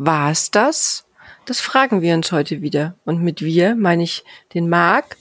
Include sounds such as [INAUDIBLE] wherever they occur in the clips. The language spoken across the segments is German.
war es das? Das fragen wir uns heute wieder. Und mit wir meine ich den Marc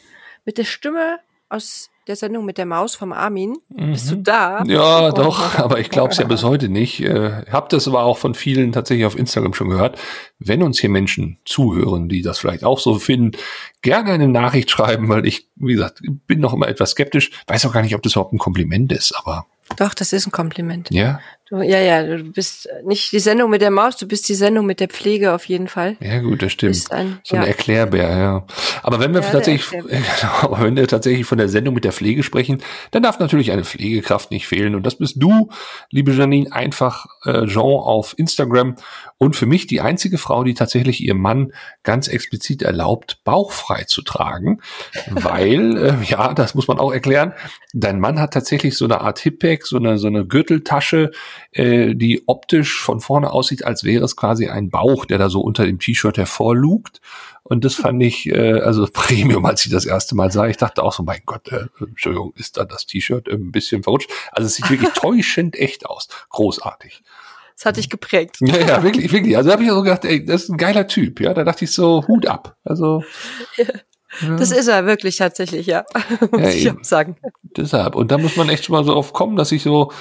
mit der Stimme aus der Sendung mit der Maus vom Armin. Mhm. Bist du mhm. da? Ja, oh. doch, aber ich glaube es ja bis heute nicht. Äh, hab das aber auch von vielen tatsächlich auf Instagram schon gehört. Wenn uns hier Menschen zuhören, die das vielleicht auch so finden, gerne eine Nachricht schreiben, weil ich, wie gesagt, bin noch immer etwas skeptisch. Weiß auch gar nicht, ob das überhaupt ein Kompliment ist, aber doch, das ist ein Kompliment. Ja. Du, ja, ja, du bist nicht die Sendung mit der Maus, du bist die Sendung mit der Pflege auf jeden Fall. Ja, gut, das stimmt. Ein, so ein ja. Erklärbär, ja. Aber wenn wir ja, tatsächlich, [LAUGHS] genau, wenn wir tatsächlich von der Sendung mit der Pflege sprechen, dann darf natürlich eine Pflegekraft nicht fehlen. Und das bist du, liebe Janine, einfach äh, Jean auf Instagram. Und für mich die einzige Frau, die tatsächlich ihrem Mann ganz explizit erlaubt, bauchfrei zu tragen. [LAUGHS] weil, äh, ja, das muss man auch erklären, dein Mann hat tatsächlich so eine Art Hipback, so eine, so eine Gürteltasche, äh, die optisch von vorne aussieht, als wäre es quasi ein Bauch, der da so unter dem T-Shirt hervorlugt. Und das fand ich, äh, also [LAUGHS] Premium, als ich das erste Mal sah. Ich dachte auch so, mein Gott, äh, Entschuldigung, ist da das T-Shirt ein bisschen verrutscht? Also es sieht wirklich [LAUGHS] täuschend echt aus. Großartig. Das hat dich geprägt. Ja, ja, wirklich, wirklich. Also da habe ich so gedacht, ey, das ist ein geiler Typ. Ja, da dachte ich so, Hut ab. Also. Ja. Das ist er wirklich tatsächlich, ja. [LAUGHS] Muss ja, ich auch sagen. Deshalb. Und da muss man echt schon mal so oft kommen, dass ich so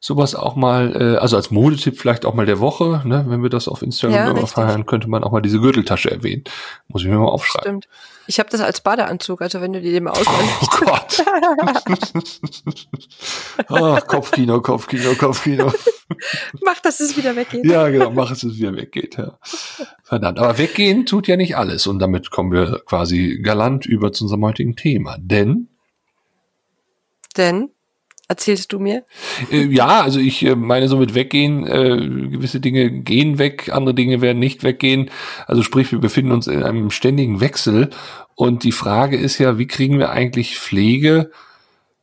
sowas auch mal, äh, also als Modetipp vielleicht auch mal der Woche, ne, wenn wir das auf Instagram ja, feiern, könnte man auch mal diese Gürteltasche erwähnen. Muss ich mir mal aufschreiben. Stimmt. Ich habe das als Badeanzug, also wenn du dir den mal auswählst. Oh Gott. [LAUGHS] Ach, Kopfkino, Kopfkino, Kopfkino. [LAUGHS] mach, dass es wieder weggeht. Ja, genau, mach, dass es wieder weggeht. Ja. Verdammt. Aber weggehen tut ja nicht alles. Und damit kommen wir quasi galant über zu unserem heutigen Thema. Denn denn erzählst du mir? Äh, ja, also ich äh, meine so mit weggehen, äh, gewisse Dinge gehen weg, andere Dinge werden nicht weggehen. Also sprich, wir befinden uns in einem ständigen Wechsel und die Frage ist ja, wie kriegen wir eigentlich Pflege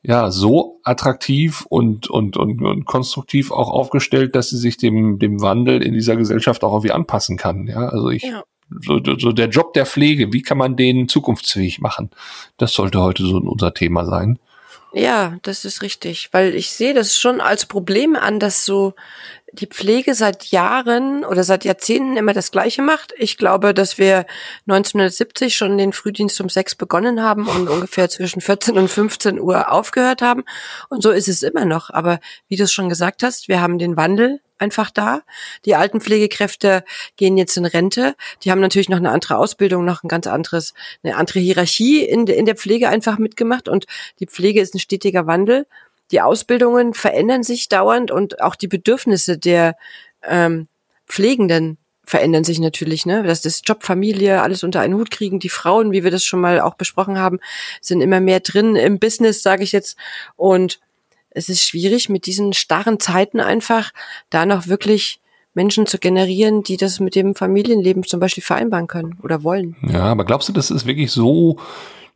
ja so attraktiv und und und, und konstruktiv auch aufgestellt, dass sie sich dem dem Wandel in dieser Gesellschaft auch irgendwie anpassen kann. Ja, also ich ja. So, so der Job der Pflege, wie kann man den zukunftsfähig machen? Das sollte heute so unser Thema sein. Ja, das ist richtig, weil ich sehe das schon als Problem an, dass so die Pflege seit Jahren oder seit Jahrzehnten immer das Gleiche macht. Ich glaube, dass wir 1970 schon den Frühdienst um sechs begonnen haben und [LAUGHS] ungefähr zwischen 14 und 15 Uhr aufgehört haben. Und so ist es immer noch. Aber wie du es schon gesagt hast, wir haben den Wandel einfach da. Die alten Pflegekräfte gehen jetzt in Rente. Die haben natürlich noch eine andere Ausbildung, noch ein ganz anderes, eine andere Hierarchie in, in der Pflege einfach mitgemacht. Und die Pflege ist ein stetiger Wandel. Die Ausbildungen verändern sich dauernd und auch die Bedürfnisse der ähm, Pflegenden verändern sich natürlich, ne? Das Job, Familie, alles unter einen Hut kriegen. Die Frauen, wie wir das schon mal auch besprochen haben, sind immer mehr drin im Business, sage ich jetzt. Und es ist schwierig, mit diesen starren Zeiten einfach da noch wirklich Menschen zu generieren, die das mit dem Familienleben zum Beispiel vereinbaren können oder wollen. Ja, aber glaubst du, das ist wirklich so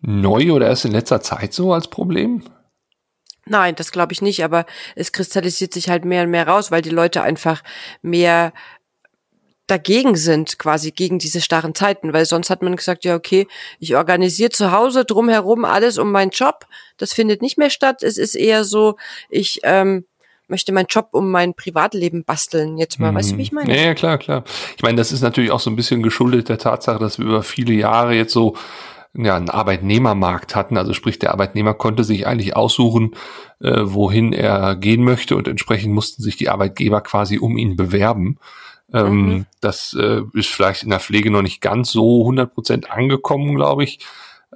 neu oder erst in letzter Zeit so als Problem? Nein, das glaube ich nicht, aber es kristallisiert sich halt mehr und mehr raus, weil die Leute einfach mehr dagegen sind, quasi gegen diese starren Zeiten, weil sonst hat man gesagt, ja, okay, ich organisiere zu Hause drumherum alles um meinen Job. Das findet nicht mehr statt. Es ist eher so, ich ähm, möchte meinen Job um mein Privatleben basteln. Jetzt mal, mhm. weißt du, wie ich meine? Ja, ja, klar, klar. Ich meine, das ist natürlich auch so ein bisschen geschuldet der Tatsache, dass wir über viele Jahre jetzt so ja, einen Arbeitnehmermarkt hatten. Also sprich, der Arbeitnehmer konnte sich eigentlich aussuchen, äh, wohin er gehen möchte und entsprechend mussten sich die Arbeitgeber quasi um ihn bewerben. Ähm, mhm. Das äh, ist vielleicht in der Pflege noch nicht ganz so 100% angekommen, glaube ich.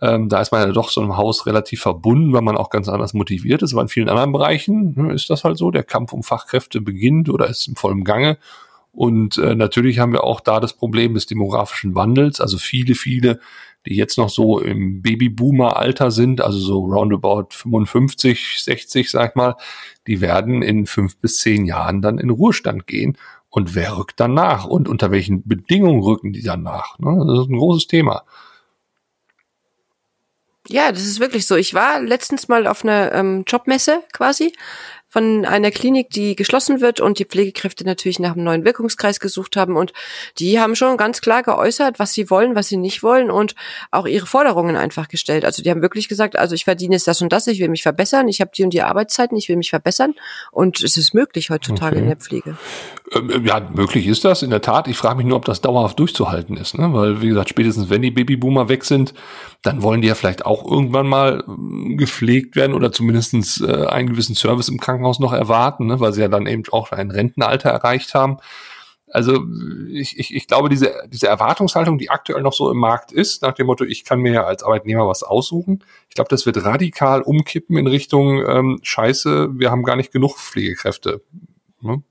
Ähm, da ist man ja doch so einem Haus relativ verbunden, weil man auch ganz anders motiviert ist. Aber in vielen anderen Bereichen ne, ist das halt so. Der Kampf um Fachkräfte beginnt oder ist im vollen Gange. Und äh, natürlich haben wir auch da das Problem des demografischen Wandels. Also viele, viele, die jetzt noch so im Babyboomer-Alter sind, also so roundabout 55, 60, sag ich mal, die werden in fünf bis zehn Jahren dann in Ruhestand gehen. Und wer rückt dann nach? Und unter welchen Bedingungen rücken die dann nach? Ne? Das ist ein großes Thema. Ja, das ist wirklich so. Ich war letztens mal auf einer ähm, Jobmesse quasi von einer Klinik, die geschlossen wird und die Pflegekräfte natürlich nach einem neuen Wirkungskreis gesucht haben und die haben schon ganz klar geäußert, was sie wollen, was sie nicht wollen und auch ihre Forderungen einfach gestellt. Also die haben wirklich gesagt, also ich verdiene jetzt das und das, ich will mich verbessern, ich habe die und die Arbeitszeiten, ich will mich verbessern und es ist möglich heutzutage okay. in der Pflege. Ähm, äh, ja, möglich ist das in der Tat. Ich frage mich nur, ob das dauerhaft durchzuhalten ist, ne? weil wie gesagt, spätestens wenn die Babyboomer weg sind, dann wollen die ja vielleicht auch irgendwann mal äh, gepflegt werden oder zumindestens äh, einen gewissen Service im Krankenhaus noch erwarten, ne? weil sie ja dann eben auch ein Rentenalter erreicht haben. Also ich, ich, ich glaube, diese, diese Erwartungshaltung, die aktuell noch so im Markt ist, nach dem Motto, ich kann mir ja als Arbeitnehmer was aussuchen, ich glaube, das wird radikal umkippen in Richtung ähm, Scheiße, wir haben gar nicht genug Pflegekräfte. Ne?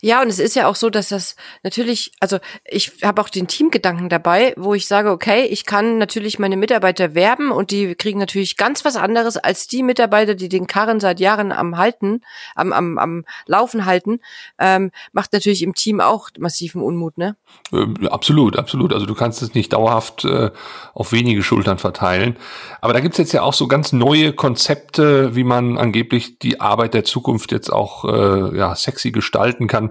Ja, und es ist ja auch so, dass das natürlich, also ich habe auch den Teamgedanken dabei, wo ich sage, okay, ich kann natürlich meine Mitarbeiter werben und die kriegen natürlich ganz was anderes als die Mitarbeiter, die den Karren seit Jahren am halten, am, am, am Laufen halten, ähm, macht natürlich im Team auch massiven Unmut, ne? Äh, absolut, absolut. Also du kannst es nicht dauerhaft äh, auf wenige Schultern verteilen. Aber da gibt's jetzt ja auch so ganz neue Konzepte, wie man angeblich die Arbeit der Zukunft jetzt auch äh, ja, sexy gestalten kann kann,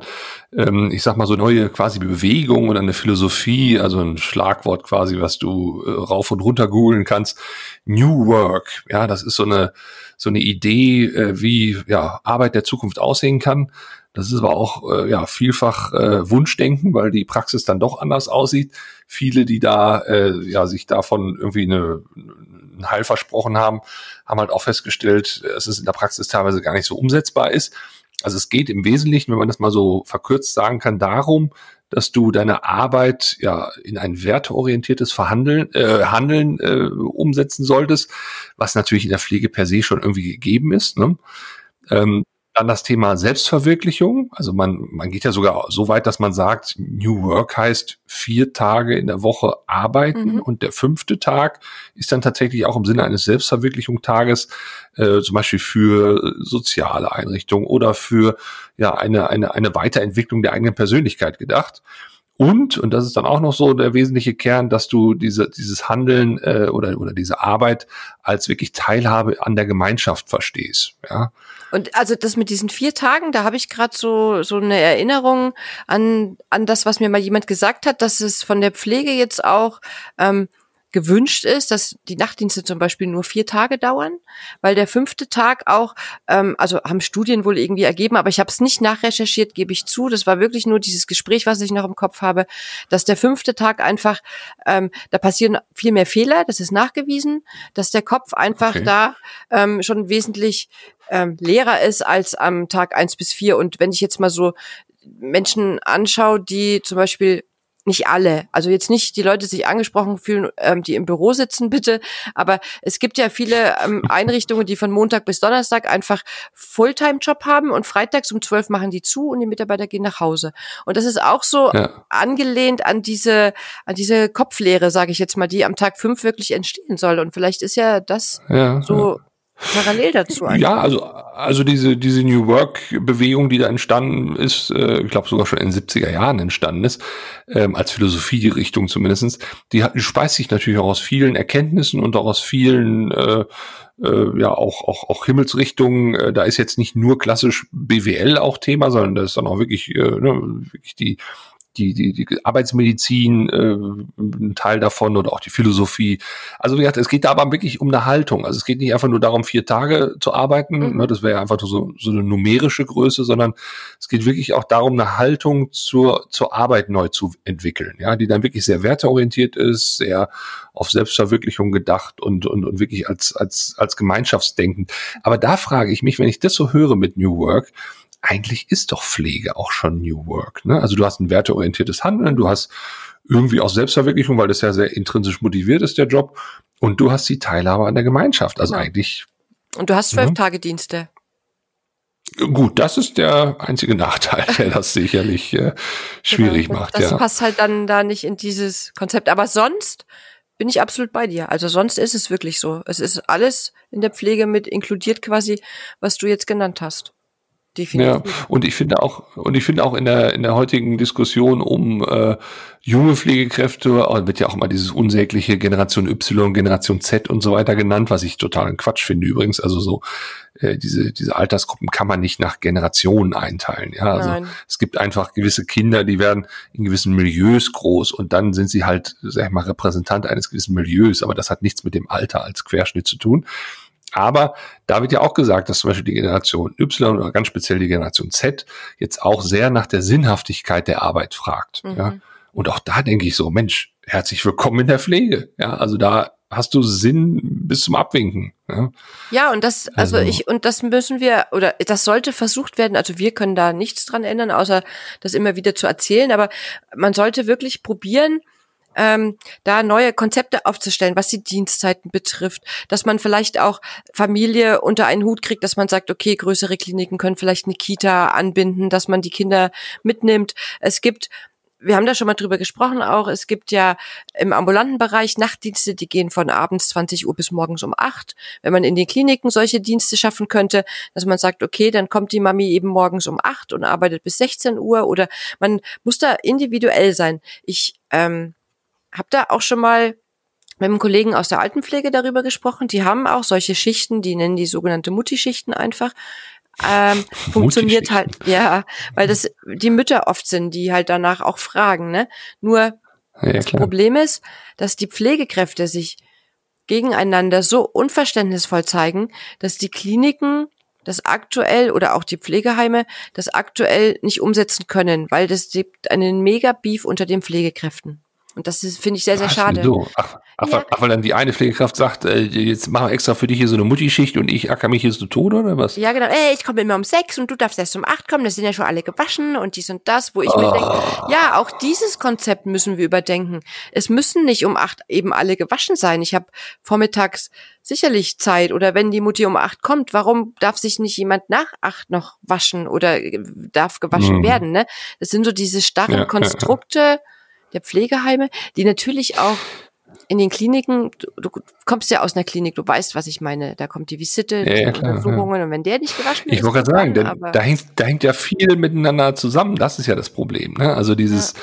ähm, ich sag mal so neue quasi Bewegung oder eine Philosophie, also ein Schlagwort quasi, was du äh, rauf und runter googeln kannst. New Work, ja, das ist so eine so eine Idee, äh, wie ja Arbeit der Zukunft aussehen kann. Das ist aber auch äh, ja vielfach äh, Wunschdenken, weil die Praxis dann doch anders aussieht. Viele, die da äh, ja sich davon irgendwie eine, ein Heil versprochen haben, haben halt auch festgestellt, dass es in der Praxis teilweise gar nicht so umsetzbar ist. Also es geht im Wesentlichen, wenn man das mal so verkürzt sagen kann, darum, dass du deine Arbeit ja in ein werteorientiertes Verhandeln, äh, Handeln äh, umsetzen solltest, was natürlich in der Pflege per se schon irgendwie gegeben ist. Ne? Ähm, dann das Thema Selbstverwirklichung. Also man, man geht ja sogar so weit, dass man sagt, New Work heißt vier Tage in der Woche arbeiten mhm. und der fünfte Tag ist dann tatsächlich auch im Sinne eines Selbstverwirklichungstages äh, zum Beispiel für soziale Einrichtungen oder für ja eine, eine, eine Weiterentwicklung der eigenen Persönlichkeit gedacht. Und, und das ist dann auch noch so der wesentliche Kern, dass du diese, dieses Handeln äh, oder, oder diese Arbeit als wirklich Teilhabe an der Gemeinschaft verstehst. Ja. Und also das mit diesen vier Tagen, da habe ich gerade so so eine Erinnerung an an das, was mir mal jemand gesagt hat, dass es von der Pflege jetzt auch ähm, gewünscht ist, dass die Nachtdienste zum Beispiel nur vier Tage dauern, weil der fünfte Tag auch, ähm, also haben Studien wohl irgendwie ergeben, aber ich habe es nicht nachrecherchiert, gebe ich zu. Das war wirklich nur dieses Gespräch, was ich noch im Kopf habe, dass der fünfte Tag einfach, ähm, da passieren viel mehr Fehler, das ist nachgewiesen, dass der Kopf einfach okay. da ähm, schon wesentlich ähm, leerer ist als am Tag eins bis vier. Und wenn ich jetzt mal so Menschen anschaue, die zum Beispiel nicht alle, also jetzt nicht die Leute sich angesprochen fühlen, ähm, die im Büro sitzen, [LAUGHS] bitte, aber es gibt ja viele ähm, [LAUGHS] Einrichtungen, die von Montag bis Donnerstag einfach Fulltime-Job haben und freitags um zwölf machen die zu und die Mitarbeiter gehen nach Hause. Und das ist auch so ja. angelehnt an diese, an diese Kopflehre, sage ich jetzt mal, die am Tag fünf wirklich entstehen soll. Und vielleicht ist ja das ja, so ja parallel dazu. Einfach. Ja, also, also diese, diese New Work-Bewegung, die da entstanden ist, äh, ich glaube sogar schon in den 70er Jahren entstanden ist, ähm, als Philosophie die Richtung zumindestens, die, hat, die speist sich natürlich auch aus vielen Erkenntnissen und auch aus vielen äh, äh, ja auch, auch, auch Himmelsrichtungen. Äh, da ist jetzt nicht nur klassisch BWL auch Thema, sondern da ist dann auch wirklich, äh, ne, wirklich die die, die, die Arbeitsmedizin, äh, ein Teil davon oder auch die Philosophie. Also wie gesagt, es geht da aber wirklich um eine Haltung. Also es geht nicht einfach nur darum, vier Tage zu arbeiten, mhm. ne, das wäre ja einfach so, so eine numerische Größe, sondern es geht wirklich auch darum, eine Haltung zur, zur Arbeit neu zu entwickeln, ja, die dann wirklich sehr werteorientiert ist, sehr auf Selbstverwirklichung gedacht und, und, und wirklich als, als, als Gemeinschaftsdenken. Aber da frage ich mich, wenn ich das so höre mit New Work, eigentlich ist doch Pflege auch schon New Work. Ne? Also du hast ein werteorientiertes Handeln, du hast irgendwie auch Selbstverwirklichung, weil das ja sehr intrinsisch motiviert ist, der Job. Und du hast die Teilhabe an der Gemeinschaft. Also ja. eigentlich. Und du hast zwölf ja. Tage Dienste. Gut, das ist der einzige Nachteil, der das [LAUGHS] sicherlich äh, schwierig genau, macht. Das ja. passt halt dann da nicht in dieses Konzept. Aber sonst bin ich absolut bei dir. Also sonst ist es wirklich so. Es ist alles in der Pflege mit inkludiert quasi, was du jetzt genannt hast. Definitiv. Ja, und ich finde auch, und ich finde auch in der, in der heutigen Diskussion um äh, junge Pflegekräfte, wird ja auch mal dieses unsägliche Generation Y, Generation Z und so weiter genannt, was ich totalen Quatsch finde übrigens. Also so, äh, diese, diese Altersgruppen kann man nicht nach Generationen einteilen. Ja, also Nein. es gibt einfach gewisse Kinder, die werden in gewissen Milieus groß und dann sind sie halt, sag ich mal, Repräsentant eines gewissen Milieus, aber das hat nichts mit dem Alter als Querschnitt zu tun. Aber da wird ja auch gesagt, dass zum Beispiel die Generation Y oder ganz speziell die Generation Z jetzt auch sehr nach der Sinnhaftigkeit der Arbeit fragt. Mhm. Ja. Und auch da denke ich so, Mensch, herzlich willkommen in der Pflege. Ja, also da hast du Sinn bis zum Abwinken. Ja, ja und das, also, also, ich, und das müssen wir, oder das sollte versucht werden, also wir können da nichts dran ändern, außer das immer wieder zu erzählen, aber man sollte wirklich probieren, ähm, da neue Konzepte aufzustellen, was die Dienstzeiten betrifft, dass man vielleicht auch Familie unter einen Hut kriegt, dass man sagt, okay, größere Kliniken können vielleicht eine Kita anbinden, dass man die Kinder mitnimmt. Es gibt wir haben da schon mal drüber gesprochen auch. Es gibt ja im ambulanten Bereich Nachtdienste, die gehen von abends 20 Uhr bis morgens um 8. Wenn man in den Kliniken solche Dienste schaffen könnte, dass man sagt, okay, dann kommt die Mami eben morgens um 8 und arbeitet bis 16 Uhr oder man muss da individuell sein. Ich ähm, habe da auch schon mal mit einem Kollegen aus der Altenpflege darüber gesprochen. Die haben auch solche Schichten, die nennen die sogenannte Mutti-Schichten einfach. Ähm, [LAUGHS] funktioniert halt, ja, weil das die Mütter oft sind, die halt danach auch fragen, ne? Nur ja, das. Problem ist, dass die Pflegekräfte sich gegeneinander so unverständnisvoll zeigen, dass die Kliniken das aktuell oder auch die Pflegeheime das aktuell nicht umsetzen können, weil das gibt einen mega Beef unter den Pflegekräften. Und das finde ich sehr, sehr schade. So. Ach, ach, ja. ach, weil dann die eine Pflegekraft sagt, äh, jetzt machen wir extra für dich hier so eine Mutti-Schicht und ich acker mich hier so tot oder was? Ja, genau. Ey, ich komme immer um sechs und du darfst erst um acht kommen. Das sind ja schon alle gewaschen und dies und das, wo ich oh. mir denke, ja, auch dieses Konzept müssen wir überdenken. Es müssen nicht um acht eben alle gewaschen sein. Ich habe vormittags sicherlich Zeit oder wenn die Mutti um acht kommt, warum darf sich nicht jemand nach acht noch waschen oder darf gewaschen mhm. werden? Ne? Das sind so diese starren ja, Konstrukte. Ja der Pflegeheime, die natürlich auch in den Kliniken, du, du, kommst ja aus einer Klinik, du weißt, was ich meine. Da kommt die Visite, ja, ja, klar, Untersuchungen ja. und wenn der nicht gewaschen ich ist. Ich wollte gerade sagen, denn, da, hängt, da hängt ja viel miteinander zusammen. Das ist ja das Problem. Ne? Also dieses,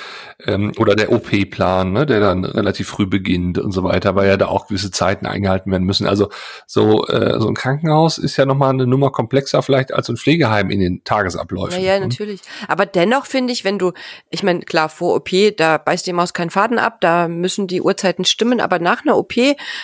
ähm, oder der OP-Plan, ne, der dann relativ früh beginnt und so weiter, weil ja da auch gewisse Zeiten eingehalten werden müssen. Also so, äh, so ein Krankenhaus ist ja nochmal eine Nummer komplexer vielleicht als ein Pflegeheim in den Tagesabläufen. Ja, ja, ne? natürlich. Aber dennoch finde ich, wenn du, ich meine, klar, vor OP, da beißt die Maus keinen Faden ab, da müssen die Uhrzeiten stimmen Schlimmen, aber nach einer OP,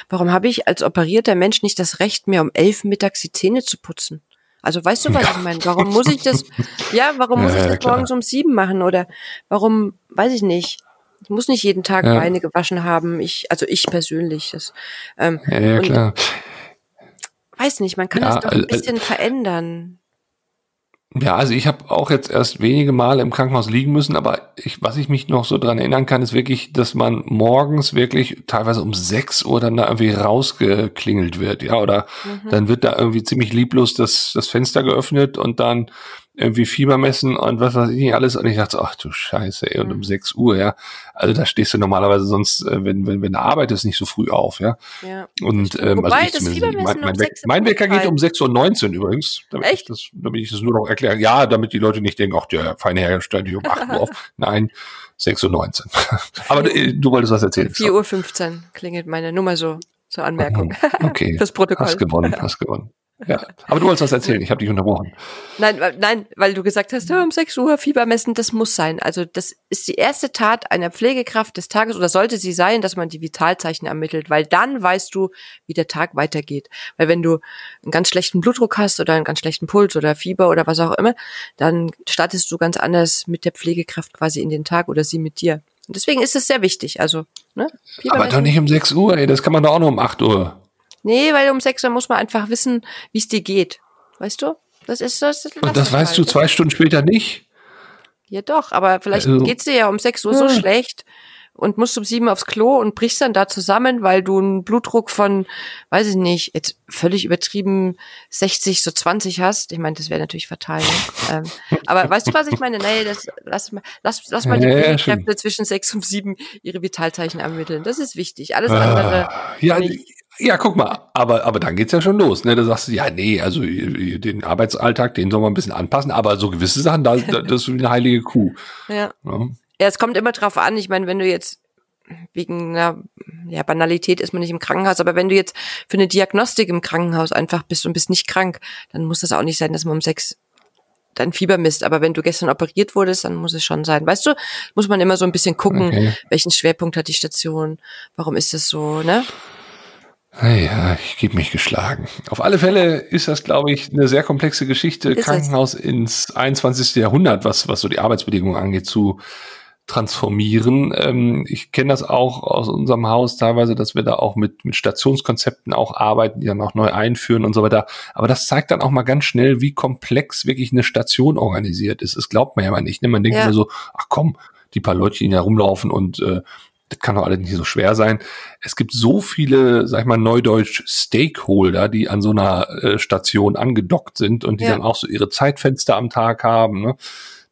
warum habe ich als operierter Mensch nicht das Recht, mir um elf mittags die Zähne zu putzen? Also weißt du, was ich meine? Warum muss ich das, [LAUGHS] ja, warum muss ja, ich das klar. morgens um sieben machen? Oder warum, weiß ich nicht. Ich muss nicht jeden Tag ja. Beine gewaschen haben. Ich, also ich persönlich. Das, ähm, ja, ja klar. Weiß nicht, man kann das doch ein bisschen äh, verändern. Ja, also ich habe auch jetzt erst wenige Male im Krankenhaus liegen müssen, aber ich, was ich mich noch so dran erinnern kann, ist wirklich, dass man morgens wirklich teilweise um sechs Uhr dann da irgendwie rausgeklingelt wird, ja, oder mhm. dann wird da irgendwie ziemlich lieblos das, das Fenster geöffnet und dann irgendwie Fieber messen und was weiß ich nicht alles. Und ich dachte, ach du Scheiße, ey, und um mhm. 6 Uhr, ja. Also da stehst du normalerweise sonst, äh, wenn, wenn, wenn du arbeitest, nicht so früh auf, ja. ja. Und ähm, Wobei, also ich das Fiebermessen mein, mein, mein Wecker geht um 6.19 Uhr übrigens. Damit Echt? Ich das, damit ich das nur noch erkläre. Ja, damit die Leute nicht denken, ach, der feine Herr stellt dich um 8 Uhr auf. [LAUGHS] Nein, 6.19 Uhr. [LAUGHS] Aber du, du wolltest was erzählen. 4.15 Uhr klingelt meine Nummer so zur Anmerkung. Okay. [LAUGHS] Das Protokoll. Hast gewonnen, hast gewonnen. Ja, aber du wolltest was erzählen, ich habe dich unterbrochen. Nein, nein, weil du gesagt hast, um 6 Uhr Fieber messen, das muss sein. Also das ist die erste Tat einer Pflegekraft des Tages oder sollte sie sein, dass man die Vitalzeichen ermittelt, weil dann weißt du, wie der Tag weitergeht. Weil wenn du einen ganz schlechten Blutdruck hast oder einen ganz schlechten Puls oder Fieber oder was auch immer, dann startest du ganz anders mit der Pflegekraft quasi in den Tag oder sie mit dir. Und deswegen ist es sehr wichtig. Also, ne? aber doch nicht um 6 Uhr, ey, das kann man doch auch nur um 8 Uhr. Nee, weil um sechs Uhr muss man einfach wissen, wie es dir geht. Weißt du? Das ist das. das Und das weißt halt. du zwei Stunden später nicht? Ja doch, aber vielleicht also, geht's dir ja um sechs Uhr ja. so schlecht, und musst um sieben aufs Klo und brichst dann da zusammen, weil du einen Blutdruck von, weiß ich nicht, jetzt völlig übertrieben 60, so 20 hast. Ich meine, das wäre natürlich fatal. Ne? [LAUGHS] ähm, aber weißt du, was ich meine? Nee, das, lass, lass, lass mal die ja, Kräfte zwischen sechs und sieben ihre Vitalzeichen ermitteln. Das ist wichtig. Alles andere. ja, Ja, guck mal, aber, aber dann geht's ja schon los. Ne? Da sagst du, ja, nee, also den Arbeitsalltag, den soll man ein bisschen anpassen, aber so gewisse Sachen, da, das ist wie eine heilige Kuh. Ja. ja. Ja, es kommt immer drauf an. Ich meine, wenn du jetzt wegen einer ja, Banalität ist man nicht im Krankenhaus, aber wenn du jetzt für eine Diagnostik im Krankenhaus einfach bist und bist nicht krank, dann muss das auch nicht sein, dass man um sechs dein Fieber misst. Aber wenn du gestern operiert wurdest, dann muss es schon sein. Weißt du, muss man immer so ein bisschen gucken, okay. welchen Schwerpunkt hat die Station, warum ist das so, ne? Naja, ich gebe mich geschlagen. Auf alle Fälle ist das, glaube ich, eine sehr komplexe Geschichte, ist Krankenhaus es? ins 21. Jahrhundert, was, was so die Arbeitsbedingungen angeht, zu transformieren. Ähm, ich kenne das auch aus unserem Haus teilweise, dass wir da auch mit, mit Stationskonzepten auch arbeiten, die dann auch neu einführen und so weiter. Aber das zeigt dann auch mal ganz schnell, wie komplex wirklich eine Station organisiert ist. Das glaubt man ja mal nicht. Ne? Man denkt ja. immer so, ach komm, die paar Leute, die da rumlaufen und äh, das kann doch alles nicht so schwer sein. Es gibt so viele, sag ich mal, neudeutsch Stakeholder, die an so einer äh, Station angedockt sind und die ja. dann auch so ihre Zeitfenster am Tag haben. Ne?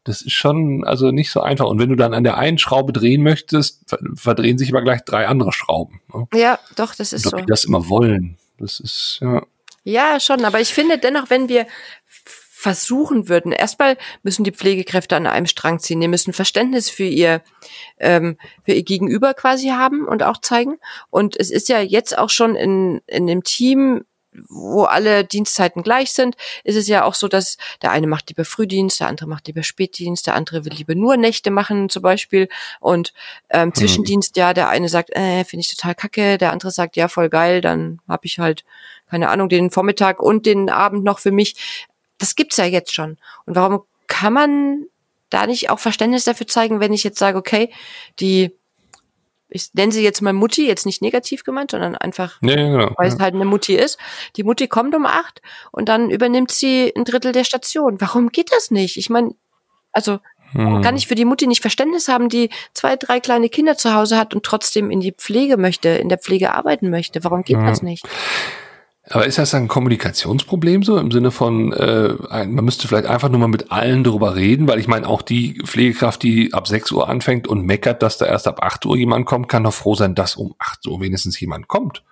Das ist schon also nicht so einfach. Und wenn du dann an der einen Schraube drehen möchtest, verdrehen sich aber gleich drei andere Schrauben. Ne? Ja, doch, das ist Und ob so. Die das immer wollen. Das ist, ja. Ja, schon. Aber ich finde dennoch, wenn wir versuchen würden, erstmal müssen die Pflegekräfte an einem Strang ziehen. Die müssen Verständnis für ihr, ähm, für ihr Gegenüber quasi haben und auch zeigen. Und es ist ja jetzt auch schon in, in dem Team wo alle Dienstzeiten gleich sind, ist es ja auch so, dass der eine macht lieber Frühdienst, der andere macht lieber Spätdienst, der andere will lieber nur Nächte machen zum Beispiel und ähm, mhm. Zwischendienst, ja, der eine sagt, äh, finde ich total kacke, der andere sagt, ja, voll geil, dann habe ich halt, keine Ahnung, den Vormittag und den Abend noch für mich. Das gibt's ja jetzt schon. Und warum kann man da nicht auch Verständnis dafür zeigen, wenn ich jetzt sage, okay, die ich nenne sie jetzt mal Mutti, jetzt nicht negativ gemeint, sondern einfach, ja, genau. weil es halt eine Mutti ist. Die Mutti kommt um acht und dann übernimmt sie ein Drittel der Station. Warum geht das nicht? Ich meine, also hm. kann ich für die Mutti nicht Verständnis haben, die zwei, drei kleine Kinder zu Hause hat und trotzdem in die Pflege möchte, in der Pflege arbeiten möchte. Warum geht hm. das nicht? Aber ist das ein Kommunikationsproblem so im Sinne von, äh, man müsste vielleicht einfach nur mal mit allen darüber reden, weil ich meine, auch die Pflegekraft, die ab 6 Uhr anfängt und meckert, dass da erst ab 8 Uhr jemand kommt, kann doch froh sein, dass um 8 Uhr wenigstens jemand kommt.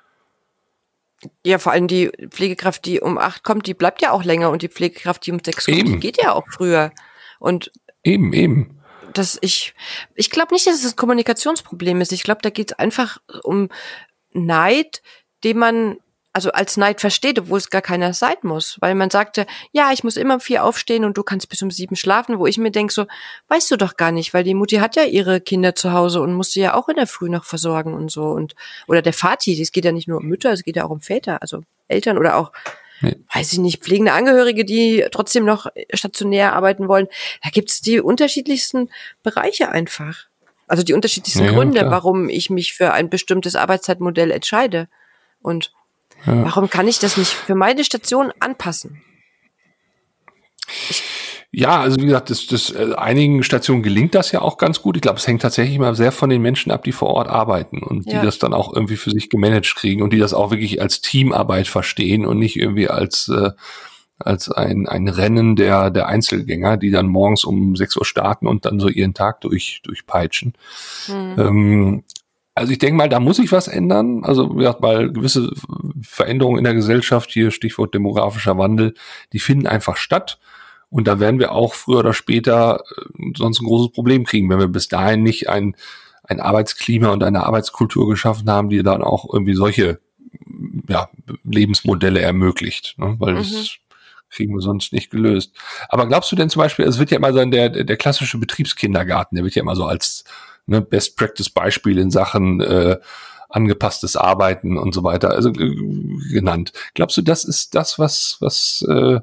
Ja, vor allem die Pflegekraft, die um 8 kommt, die bleibt ja auch länger und die Pflegekraft, die um 6 kommt, die geht ja auch früher. Und eben, eben. Das ich, ich glaube nicht, dass es ein Kommunikationsproblem ist. Ich glaube, da geht es einfach um Neid, den man also als Neid versteht, obwohl es gar keiner sein muss. Weil man sagte, ja, ich muss immer um vier aufstehen und du kannst bis um sieben schlafen, wo ich mir denke, so, weißt du doch gar nicht, weil die Mutti hat ja ihre Kinder zu Hause und muss sie ja auch in der Früh noch versorgen und so. Und oder der Vati, es geht ja nicht nur um Mütter, es geht ja auch um Väter, also Eltern oder auch, nee. weiß ich nicht, pflegende Angehörige, die trotzdem noch stationär arbeiten wollen. Da gibt's die unterschiedlichsten Bereiche einfach. Also die unterschiedlichsten ja, Gründe, klar. warum ich mich für ein bestimmtes Arbeitszeitmodell entscheide. Und ja. Warum kann ich das nicht für meine Station anpassen? Ich ja, also wie gesagt, das, das, äh, einigen Stationen gelingt das ja auch ganz gut. Ich glaube, es hängt tatsächlich mal sehr von den Menschen ab, die vor Ort arbeiten und ja. die das dann auch irgendwie für sich gemanagt kriegen und die das auch wirklich als Teamarbeit verstehen und nicht irgendwie als äh, als ein, ein Rennen der, der Einzelgänger, die dann morgens um 6 Uhr starten und dann so ihren Tag durch, durchpeitschen. Mhm. Ähm, also ich denke mal, da muss sich was ändern. Also ja, weil gewisse Veränderungen in der Gesellschaft, hier Stichwort demografischer Wandel, die finden einfach statt. Und da werden wir auch früher oder später äh, sonst ein großes Problem kriegen, wenn wir bis dahin nicht ein, ein Arbeitsklima und eine Arbeitskultur geschaffen haben, die dann auch irgendwie solche ja, Lebensmodelle ermöglicht. Ne? Weil mhm. das kriegen wir sonst nicht gelöst. Aber glaubst du denn zum Beispiel, es wird ja immer so der, der klassische Betriebskindergarten, der wird ja immer so als ne, Best Practice Beispiel in Sachen äh, angepasstes Arbeiten und so weiter, also äh, genannt. Glaubst du, das ist das, was, was, äh,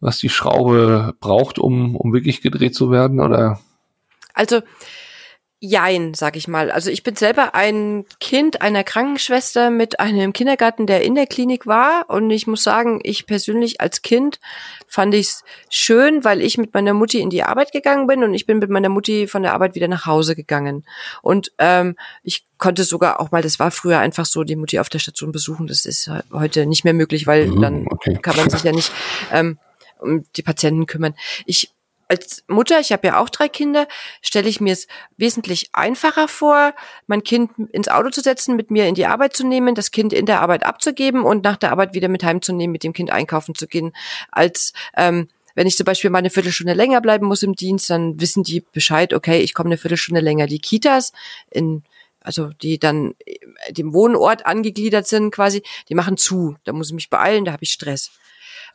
was die Schraube braucht, um, um wirklich gedreht zu werden, oder? Also Jein, sag ich mal. Also ich bin selber ein Kind einer Krankenschwester mit einem Kindergarten, der in der Klinik war. Und ich muss sagen, ich persönlich als Kind fand ich es schön, weil ich mit meiner Mutti in die Arbeit gegangen bin und ich bin mit meiner Mutti von der Arbeit wieder nach Hause gegangen. Und ähm, ich konnte sogar auch mal, das war früher einfach so, die Mutti auf der Station besuchen. Das ist heute nicht mehr möglich, weil mhm, dann okay. kann man sich ja nicht ähm, um die Patienten kümmern. Ich als Mutter, ich habe ja auch drei Kinder, stelle ich mir es wesentlich einfacher vor, mein Kind ins Auto zu setzen, mit mir in die Arbeit zu nehmen, das Kind in der Arbeit abzugeben und nach der Arbeit wieder mit heimzunehmen, mit dem Kind einkaufen zu gehen, als ähm, wenn ich zum Beispiel mal eine Viertelstunde länger bleiben muss im Dienst, dann wissen die Bescheid, okay, ich komme eine Viertelstunde länger. Die Kitas, in, also die dann dem Wohnort angegliedert sind quasi, die machen zu. Da muss ich mich beeilen, da habe ich Stress.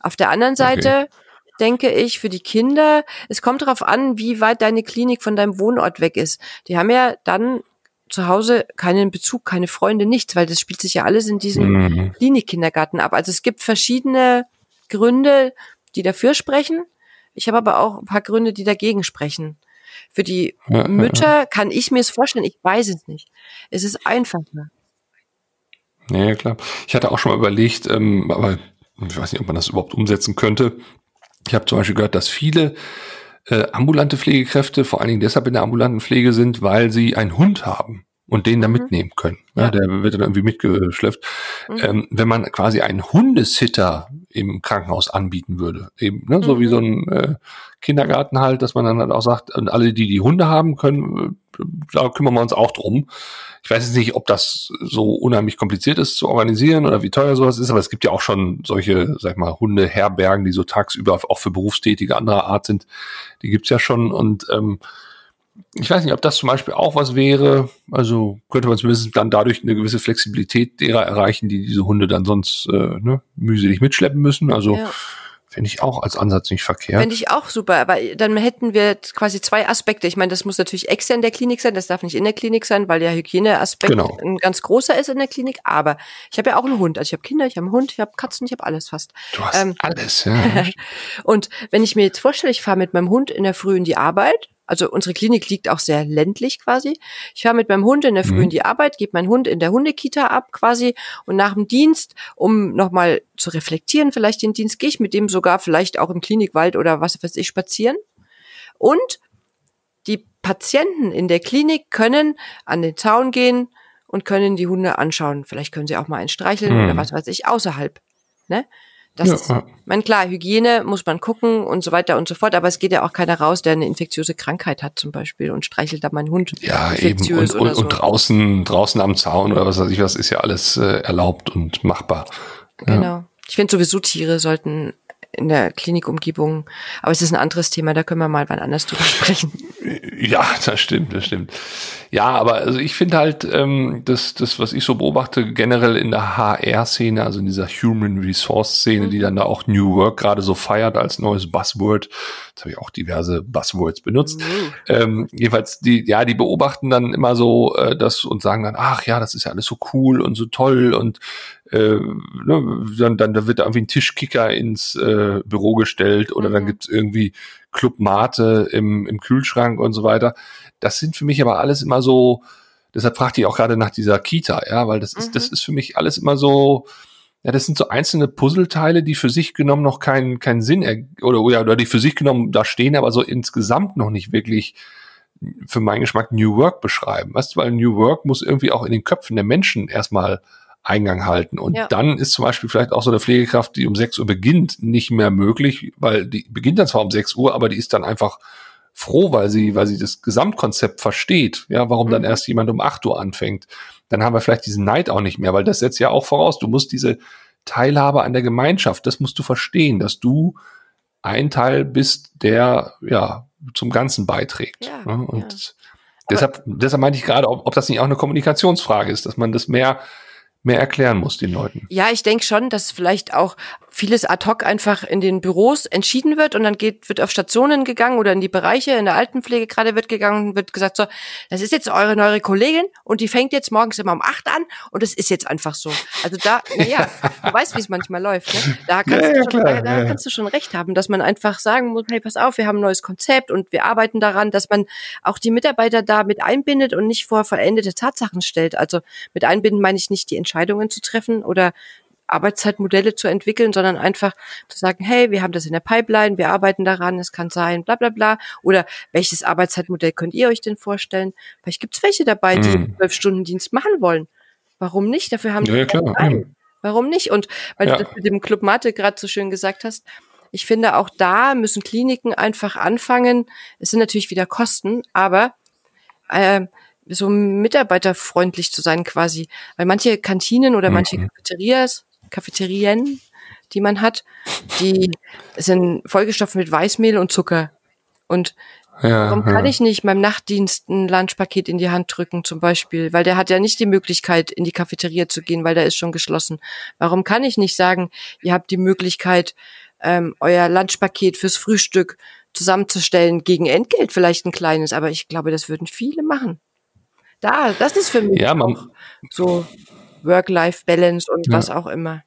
Auf der anderen Seite okay denke ich, für die Kinder, es kommt darauf an, wie weit deine Klinik von deinem Wohnort weg ist. Die haben ja dann zu Hause keinen Bezug, keine Freunde, nichts, weil das spielt sich ja alles in diesem mhm. Klinikkindergarten ab. Also es gibt verschiedene Gründe, die dafür sprechen. Ich habe aber auch ein paar Gründe, die dagegen sprechen. Für die ja, Mütter ja. kann ich mir es vorstellen, ich weiß es nicht. Es ist einfacher. Ja, klar. Ich hatte auch schon mal überlegt, ähm, aber ich weiß nicht, ob man das überhaupt umsetzen könnte, ich habe zum Beispiel gehört, dass viele äh, ambulante Pflegekräfte vor allen Dingen deshalb in der ambulanten Pflege sind, weil sie einen Hund haben und den da mhm. mitnehmen können. Ja, Der wird dann irgendwie mitgeschleppt. Mhm. Ähm, wenn man quasi einen Hundesitter im Krankenhaus anbieten würde, eben ne, so mhm. wie so ein äh, Kindergarten halt, dass man dann halt auch sagt, und alle, die die Hunde haben können, da kümmern wir uns auch drum. Ich weiß jetzt nicht, ob das so unheimlich kompliziert ist zu organisieren oder wie teuer sowas ist, aber es gibt ja auch schon solche, sag ich mal, Hundeherbergen, die so tagsüber auch für Berufstätige anderer Art sind. Die gibt's ja schon und ähm, ich weiß nicht, ob das zum Beispiel auch was wäre. Also könnte man zumindest dann dadurch eine gewisse Flexibilität derer erreichen, die diese Hunde dann sonst äh, ne, mühselig mitschleppen müssen. Also ja. Finde ich auch als Ansatz nicht verkehrt. Finde ich auch super, aber dann hätten wir quasi zwei Aspekte. Ich meine, das muss natürlich extern der Klinik sein, das darf nicht in der Klinik sein, weil der Hygieneaspekt genau. ein ganz großer ist in der Klinik. Aber ich habe ja auch einen Hund. Also ich habe Kinder, ich habe einen Hund, ich habe Katzen, ich habe alles fast. Du hast ähm, alles, ja. [LAUGHS] und wenn ich mir jetzt vorstelle, ich fahre mit meinem Hund in der Früh in die Arbeit, also unsere Klinik liegt auch sehr ländlich quasi. Ich fahre mit meinem Hund in der Früh mhm. in die Arbeit, gebe meinen Hund in der Hundekita ab quasi und nach dem Dienst, um nochmal zu reflektieren, vielleicht den Dienst, gehe ich mit dem sogar vielleicht auch im Klinikwald oder was weiß ich spazieren. Und die Patienten in der Klinik können an den Zaun gehen und können die Hunde anschauen. Vielleicht können sie auch mal einen streicheln mhm. oder was weiß ich außerhalb. Ne? Das ja. ist, mein klar, Hygiene muss man gucken und so weiter und so fort, aber es geht ja auch keiner raus, der eine infektiöse Krankheit hat zum Beispiel und streichelt da meinen Hund. Ja, eben. Und, und, so. und draußen, draußen am Zaun oder was weiß ich was, ist ja alles äh, erlaubt und machbar. Genau. Ja. Ich finde sowieso Tiere sollten in der Klinikumgebung. Aber es ist ein anderes Thema, da können wir mal wann anders drüber sprechen. [LAUGHS] Ja, das stimmt, das stimmt. Ja, aber also ich finde halt, ähm, das, das, was ich so beobachte, generell in der HR-Szene, also in dieser Human Resource-Szene, mhm. die dann da auch New Work gerade so feiert als neues Buzzword. Jetzt habe ich auch diverse Buzzwords benutzt. Mhm. Ähm, jedenfalls, die, ja, die beobachten dann immer so äh, das und sagen dann, ach ja, das ist ja alles so cool und so toll und äh, ne, dann, dann da wird da irgendwie ein Tischkicker ins äh, Büro gestellt oder mhm. dann gibt's irgendwie Club Mate im, im Kühlschrank und so weiter. Das sind für mich aber alles immer so, deshalb fragte ich auch gerade nach dieser Kita, ja, weil das ist, mhm. das ist für mich alles immer so, ja, das sind so einzelne Puzzleteile, die für sich genommen noch keinen keinen Sinn oder, oder, oder die für sich genommen da stehen, aber so insgesamt noch nicht wirklich für meinen Geschmack New Work beschreiben. Weißt du, weil New Work muss irgendwie auch in den Köpfen der Menschen erstmal Eingang halten. Und ja. dann ist zum Beispiel vielleicht auch so eine Pflegekraft, die um 6 Uhr beginnt, nicht mehr möglich, weil die beginnt dann zwar um 6 Uhr, aber die ist dann einfach froh, weil sie, weil sie das Gesamtkonzept versteht. Ja, warum mhm. dann erst jemand um 8 Uhr anfängt. Dann haben wir vielleicht diesen Neid auch nicht mehr, weil das setzt ja auch voraus, du musst diese Teilhabe an der Gemeinschaft, das musst du verstehen, dass du ein Teil bist, der ja zum Ganzen beiträgt. Ja, ne? Und ja. deshalb, deshalb meinte ich gerade, ob, ob das nicht auch eine Kommunikationsfrage ist, dass man das mehr mehr erklären muss den Leuten. Ja, ich denke schon, dass vielleicht auch vieles ad hoc einfach in den Büros entschieden wird und dann geht, wird auf Stationen gegangen oder in die Bereiche, in der Altenpflege gerade wird gegangen und wird gesagt, so, das ist jetzt eure neue Kollegin und die fängt jetzt morgens immer um acht an und es ist jetzt einfach so. Also da, naja, du weißt, wie es manchmal läuft. Ne? Da, kannst, ja, ja, du schon, klar, da, da kannst du schon recht haben, dass man einfach sagen muss, hey, pass auf, wir haben ein neues Konzept und wir arbeiten daran, dass man auch die Mitarbeiter da mit einbindet und nicht vor vollendete Tatsachen stellt. Also mit einbinden meine ich nicht, die Entscheidungen zu treffen oder Arbeitszeitmodelle zu entwickeln, sondern einfach zu sagen, hey, wir haben das in der Pipeline, wir arbeiten daran, es kann sein, bla bla bla. Oder welches Arbeitszeitmodell könnt ihr euch denn vorstellen? Vielleicht gibt es welche dabei, die mhm. zwölf Stunden Dienst machen wollen. Warum nicht? Dafür haben ja, die klar. Einen. Warum nicht? Und weil ja. du das mit dem Club Mate gerade so schön gesagt hast, ich finde, auch da müssen Kliniken einfach anfangen. Es sind natürlich wieder Kosten, aber äh, so mitarbeiterfreundlich zu sein quasi. Weil manche Kantinen oder manche mhm. Cafeterias, Cafeterien, die man hat, die sind vollgestopft mit Weißmehl und Zucker. Und ja, warum kann ja. ich nicht meinem Nachtdienst ein Lunchpaket in die Hand drücken zum Beispiel? Weil der hat ja nicht die Möglichkeit, in die Cafeteria zu gehen, weil der ist schon geschlossen. Warum kann ich nicht sagen, ihr habt die Möglichkeit, ähm, euer Lunchpaket fürs Frühstück zusammenzustellen gegen Entgelt vielleicht ein kleines, aber ich glaube, das würden viele machen. Da, das ist für mich ja, man, so Work-Life-Balance und ja. was auch immer.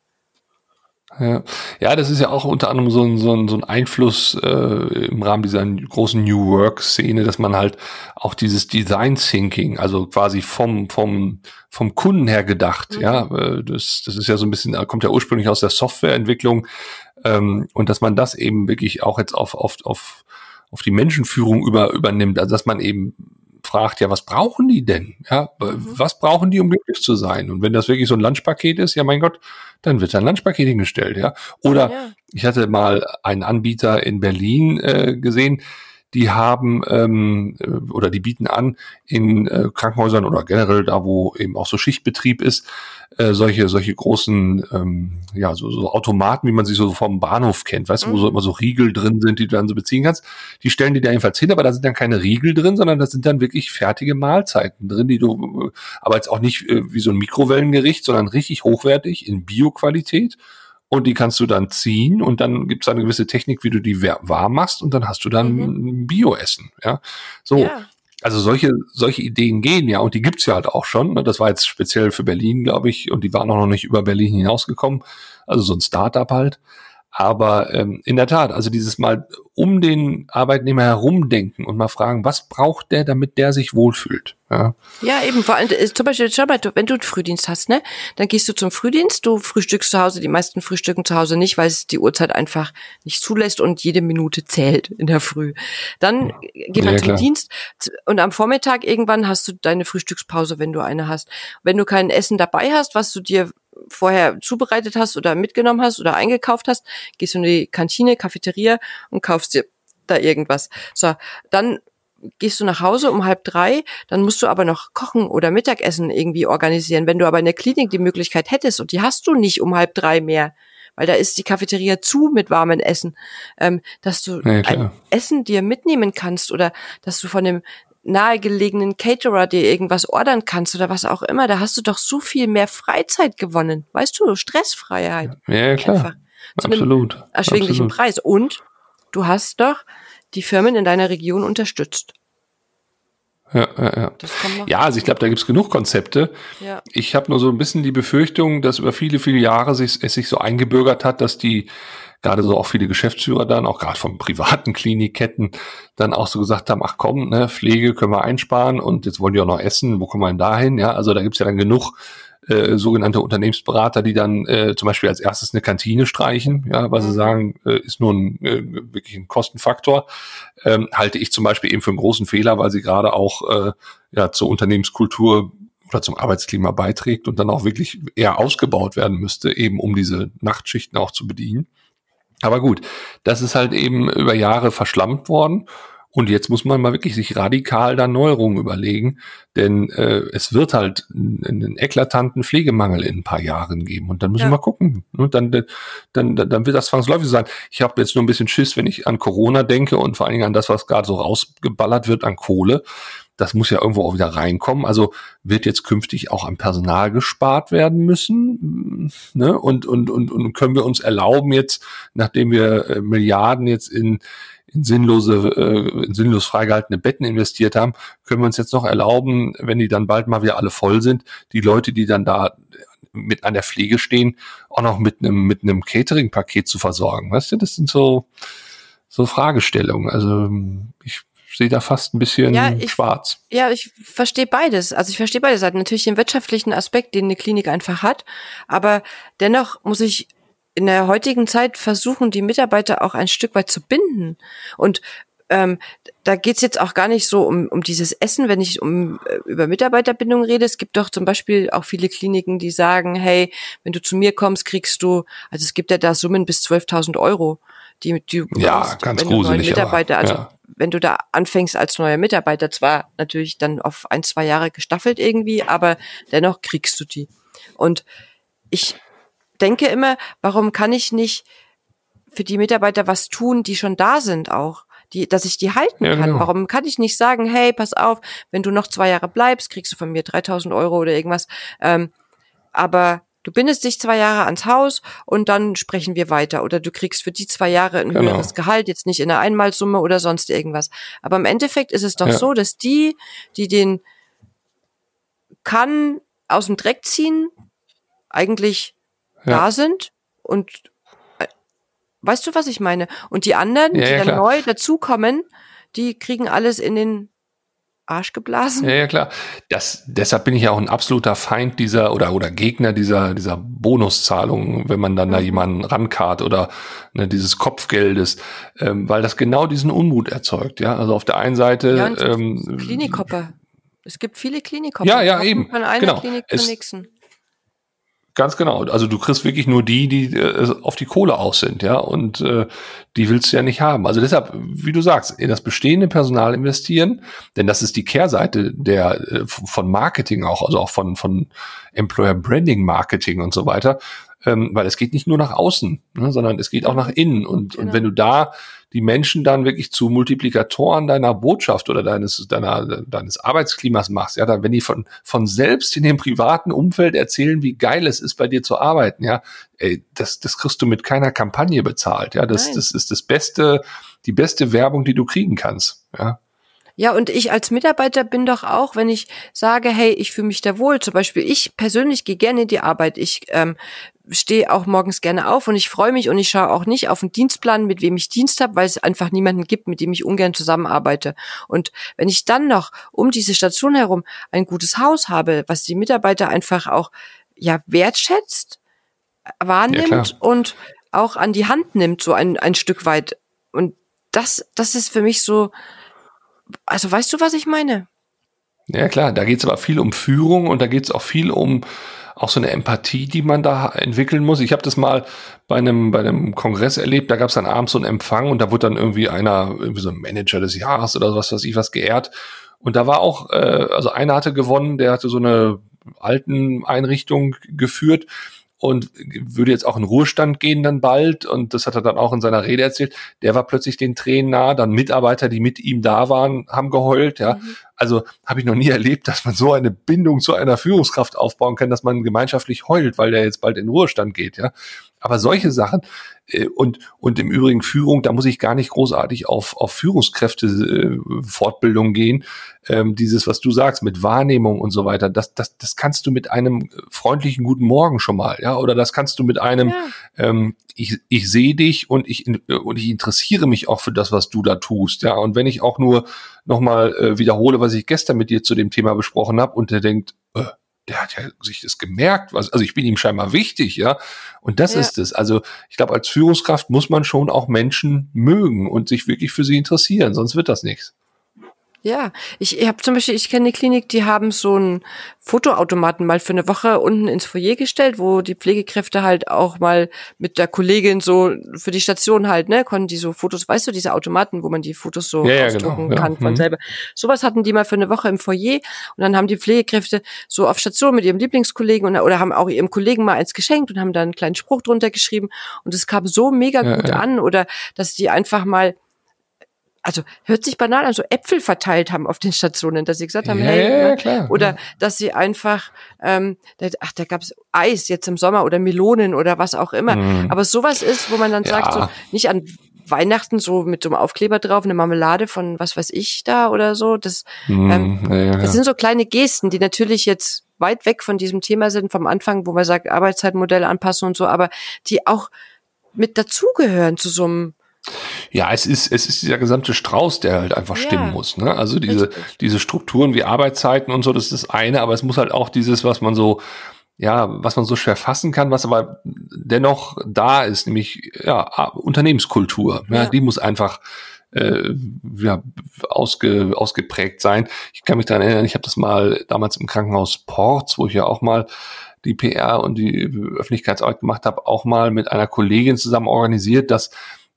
Ja. ja, das ist ja auch unter anderem so ein, so ein, so ein Einfluss äh, im Rahmen dieser großen New Work-Szene, dass man halt auch dieses Design Thinking, also quasi vom, vom, vom Kunden her gedacht, mhm. ja, äh, das, das ist ja so ein bisschen, kommt ja ursprünglich aus der Softwareentwicklung ähm, und dass man das eben wirklich auch jetzt auf, auf, auf, auf die Menschenführung über, übernimmt, also dass man eben fragt, ja, was brauchen die denn? Ja, mhm. was brauchen die, um glücklich zu sein? Und wenn das wirklich so ein Lunchpaket ist, ja, mein Gott, dann wird ein Lunchpaket hingestellt, ja. Oder ja. ich hatte mal einen Anbieter in Berlin äh, gesehen, die haben ähm, äh, oder die bieten an in äh, Krankenhäusern oder generell da, wo eben auch so Schichtbetrieb ist, äh, solche solche großen ähm, ja so, so Automaten, wie man sie so vom Bahnhof kennt, weißt du, wo so mhm. immer so Riegel drin sind, die du dann so beziehen kannst. Die stellen die da jedenfalls hin, aber da sind dann keine Riegel drin, sondern da sind dann wirklich fertige Mahlzeiten drin, die du, äh, aber jetzt auch nicht äh, wie so ein Mikrowellengericht, sondern richtig hochwertig in Bioqualität und die kannst du dann ziehen und dann gibt es eine gewisse Technik, wie du die warm machst und dann hast du dann mhm. Bio-Essen. Ja, so. Ja. Also solche, solche Ideen gehen ja und die gibt's ja halt auch schon. Ne? Das war jetzt speziell für Berlin, glaube ich, und die waren auch noch nicht über Berlin hinausgekommen. Also so ein Startup halt. Aber ähm, in der Tat, also dieses Mal um den Arbeitnehmer herumdenken und mal fragen, was braucht der, damit der sich wohlfühlt. Ja, ja eben, vor allem, äh, zum Beispiel, schau mal, wenn du einen Frühdienst hast, ne, dann gehst du zum Frühdienst, du frühstückst zu Hause, die meisten frühstücken zu Hause nicht, weil es die Uhrzeit einfach nicht zulässt und jede Minute zählt in der Früh. Dann geht man ja, zum Dienst und am Vormittag irgendwann hast du deine Frühstückspause, wenn du eine hast. Wenn du kein Essen dabei hast, was du dir vorher zubereitet hast oder mitgenommen hast oder eingekauft hast, gehst du in die Kantine, Cafeteria und kaufst dir da irgendwas. So, dann gehst du nach Hause um halb drei, dann musst du aber noch kochen oder Mittagessen irgendwie organisieren. Wenn du aber in der Klinik die Möglichkeit hättest und die hast du nicht um halb drei mehr, weil da ist die Cafeteria zu mit warmem Essen, ähm, dass du ja, ein Essen dir mitnehmen kannst oder dass du von dem nahegelegenen Caterer dir irgendwas ordern kannst oder was auch immer, da hast du doch so viel mehr Freizeit gewonnen. Weißt du, Stressfreiheit. Ja, klar. Einfach. Zu Absolut. erschwinglichen Absolut. Preis. Und du hast doch die Firmen in deiner Region unterstützt. Ja, ja, ja. ja also ich glaube, da gibt's genug Konzepte. Ja. Ich habe nur so ein bisschen die Befürchtung, dass über viele, viele Jahre sich, es sich so eingebürgert hat, dass die gerade so auch viele Geschäftsführer dann, auch gerade von privaten Klinikketten, dann auch so gesagt haben, ach komm, ne, Pflege können wir einsparen und jetzt wollen die auch noch essen, wo kommen wir denn dahin? Ja, also da gibt's ja dann genug äh, sogenannte Unternehmensberater, die dann äh, zum Beispiel als erstes eine Kantine streichen, ja, weil sie mhm. sagen, äh, ist nur ein äh, wirklich ein Kostenfaktor, ähm, halte ich zum Beispiel eben für einen großen Fehler, weil sie gerade auch äh, ja zur Unternehmenskultur oder zum Arbeitsklima beiträgt und dann auch wirklich eher ausgebaut werden müsste, eben um diese Nachtschichten auch zu bedienen. Aber gut, das ist halt eben über Jahre verschlammt worden. Und jetzt muss man mal wirklich sich radikal da Neuerungen überlegen, denn äh, es wird halt einen, eklatanten Pflegemangel in ein paar Jahren geben. Und dann müssen ja. wir mal gucken. Und dann, dann, dann wird das zwangsläufig sein. Ich habe jetzt nur ein bisschen Schiss, wenn ich an Corona denke und vor allen Dingen an das, was gerade so rausgeballert wird an Kohle das muss ja irgendwo auch wieder reinkommen. Also wird jetzt künftig auch am Personal gespart werden müssen. Ne? Und, und, und, und können wir uns erlauben jetzt, nachdem wir äh, Milliarden jetzt in, in sinnlose, äh, in sinnlos freigehaltene Betten investiert haben, können wir uns jetzt noch erlauben, wenn die dann bald mal wieder alle voll sind, die Leute, die dann da mit an der Pflege stehen, auch noch mit einem mit einem Catering-Paket zu versorgen. Weißt du, das sind so so Fragestellungen. Also ich sehe da fast ein bisschen ja, ich, schwarz. Ja, ich verstehe beides. Also ich verstehe beides. Seiten. Natürlich den wirtschaftlichen Aspekt, den eine Klinik einfach hat. Aber dennoch muss ich in der heutigen Zeit versuchen, die Mitarbeiter auch ein Stück weit zu binden. Und ähm, da geht's jetzt auch gar nicht so um, um dieses Essen, wenn ich um äh, über Mitarbeiterbindung rede. Es gibt doch zum Beispiel auch viele Kliniken, die sagen, hey, wenn du zu mir kommst, kriegst du, also es gibt ja da Summen bis 12.000 Euro die, die ja, brauchst, ganz wenn gruselig, Mitarbeiter, aber, ja. also wenn du da anfängst als neuer Mitarbeiter, zwar natürlich dann auf ein, zwei Jahre gestaffelt irgendwie, aber dennoch kriegst du die. Und ich denke immer, warum kann ich nicht für die Mitarbeiter was tun, die schon da sind auch? Die, dass ich die halten kann. genau. Warum kann ich nicht sagen, hey, pass auf, wenn du noch zwei Jahre bleibst, kriegst du von mir 3000 Euro oder irgendwas. Ähm, aber du bindest dich zwei Jahre ans Haus und dann sprechen wir weiter. Oder du kriegst für die zwei Jahre ein genau. höheres Gehalt, jetzt nicht in einer Einmalsumme oder sonst irgendwas. Aber im Endeffekt ist es doch ja. so, dass die, die den kann aus dem Dreck ziehen, eigentlich ja. da sind und äh, weißt du, was ich meine? Und die anderen, ja, die dann klar. neu dazukommen, die kriegen alles in den Arsch geblasen. Ja, ja, klar. Das, deshalb bin ich ja auch ein absoluter Feind dieser oder, oder Gegner dieser, dieser Bonuszahlungen, wenn man dann mhm. da jemanden rankart oder ne, dieses Kopfgeldes, ähm, weil das genau diesen Unmut erzeugt. Ja, also auf der einen Seite. Ja, ähm, Klinikoppe. Es gibt viele Klinikoppe. Ja, ja, eben. Von einer genau. Klinik zur nächsten. Ganz genau. Also du kriegst wirklich nur die, die äh, auf die Kohle aus sind, ja, und äh, die willst du ja nicht haben. Also deshalb, wie du sagst, in das bestehende Personal investieren, denn das ist die Kehrseite der äh, von Marketing auch, also auch von von Employer Branding Marketing und so weiter, ähm, weil es geht nicht nur nach außen, ne, sondern es geht auch nach innen. Und genau. und wenn du da die Menschen dann wirklich zu Multiplikatoren deiner Botschaft oder deines, deiner, deines Arbeitsklimas machst, ja, dann, wenn die von, von selbst in dem privaten Umfeld erzählen, wie geil es ist, bei dir zu arbeiten, ja, ey, das, das kriegst du mit keiner Kampagne bezahlt, ja, das, das ist das beste, die beste Werbung, die du kriegen kannst, ja. Ja, und ich als Mitarbeiter bin doch auch, wenn ich sage, hey, ich fühle mich da wohl. Zum Beispiel, ich persönlich gehe gerne in die Arbeit. Ich ähm, stehe auch morgens gerne auf und ich freue mich und ich schaue auch nicht auf den Dienstplan, mit wem ich Dienst habe, weil es einfach niemanden gibt, mit dem ich ungern zusammenarbeite. Und wenn ich dann noch um diese Station herum ein gutes Haus habe, was die Mitarbeiter einfach auch ja wertschätzt, wahrnimmt ja, und auch an die Hand nimmt, so ein, ein Stück weit. Und das, das ist für mich so, also weißt du, was ich meine? Ja klar, da geht es aber viel um Führung und da geht es auch viel um auch so eine Empathie, die man da entwickeln muss. Ich habe das mal bei einem, bei einem Kongress erlebt, da gab es dann abends so einen Empfang und da wurde dann irgendwie einer, irgendwie so ein Manager des Jahres oder was weiß ich was geehrt. Und da war auch, äh, also einer hatte gewonnen, der hatte so eine alten Einrichtung geführt und würde jetzt auch in Ruhestand gehen dann bald und das hat er dann auch in seiner Rede erzählt. Der war plötzlich den Tränen nah, dann Mitarbeiter, die mit ihm da waren, haben geheult, ja. Mhm. Also habe ich noch nie erlebt, dass man so eine Bindung zu einer Führungskraft aufbauen kann, dass man gemeinschaftlich heult, weil der jetzt bald in Ruhestand geht, ja. Aber solche Sachen äh, und und im Übrigen Führung, da muss ich gar nicht großartig auf auf Führungskräfte äh, Fortbildung gehen. Ähm, dieses, was du sagst, mit Wahrnehmung und so weiter, das das das kannst du mit einem freundlichen guten Morgen schon mal, ja, oder das kannst du mit einem ja. ähm, ich ich sehe dich und ich und ich interessiere mich auch für das, was du da tust, ja. Und wenn ich auch nur nochmal äh, wiederhole, was ich gestern mit dir zu dem Thema besprochen habe und der denkt, äh, der hat ja sich das gemerkt, was, also ich bin ihm scheinbar wichtig, ja. Und das ja. ist es. Also ich glaube, als Führungskraft muss man schon auch Menschen mögen und sich wirklich für sie interessieren, sonst wird das nichts. Ja, ich, ich habe zum Beispiel, ich kenne eine Klinik, die haben so einen Fotoautomaten mal für eine Woche unten ins Foyer gestellt, wo die Pflegekräfte halt auch mal mit der Kollegin so für die Station halt, ne, konnten die so Fotos, weißt du, diese Automaten, wo man die Fotos so ja, ausdrucken genau, kann ja. von mhm. selber. Sowas hatten die mal für eine Woche im Foyer und dann haben die Pflegekräfte so auf Station mit ihrem Lieblingskollegen oder, oder haben auch ihrem Kollegen mal eins geschenkt und haben da einen kleinen Spruch drunter geschrieben und es kam so mega gut an oder dass die einfach mal also hört sich banal an, so Äpfel verteilt haben auf den Stationen, dass sie gesagt haben, ja, hey, ja, ne? klar, oder ja. dass sie einfach, ähm, ach, da gab's Eis jetzt im Sommer oder Melonen oder was auch immer. Mhm. Aber sowas ist, wo man dann sagt, so nicht an Weihnachten so mit so einem Aufkleber drauf, eine Marmelade von was weiß ich da oder so. Das, mhm. ähm, das sind so kleine Gesten, die natürlich jetzt weit weg von diesem Thema sind vom Anfang, wo man sagt, Arbeitszeitmodelle anpassen und so, aber die auch mit dazugehören zu so einem ja, es ist, es ist dieser gesamte Strauß, der halt einfach ja, stimmen muss. Ne? Also diese, richtig. diese Strukturen wie Arbeitszeiten und so, das ist das eine, aber es muss halt auch dieses, was man so, ja, was man so schwer fassen kann, was aber dennoch da ist, nämlich ja, Unternehmenskultur. Ja. ja die muss einfach äh, ja, ausge, ausgeprägt sein. Ich kann mich daran erinnern, ich habe das mal damals im Krankenhaus Ports, wo ich ja auch mal die PR und die Öffentlichkeitsarbeit gemacht habe, auch mal mit einer Kollegin zusammen organisiert, dass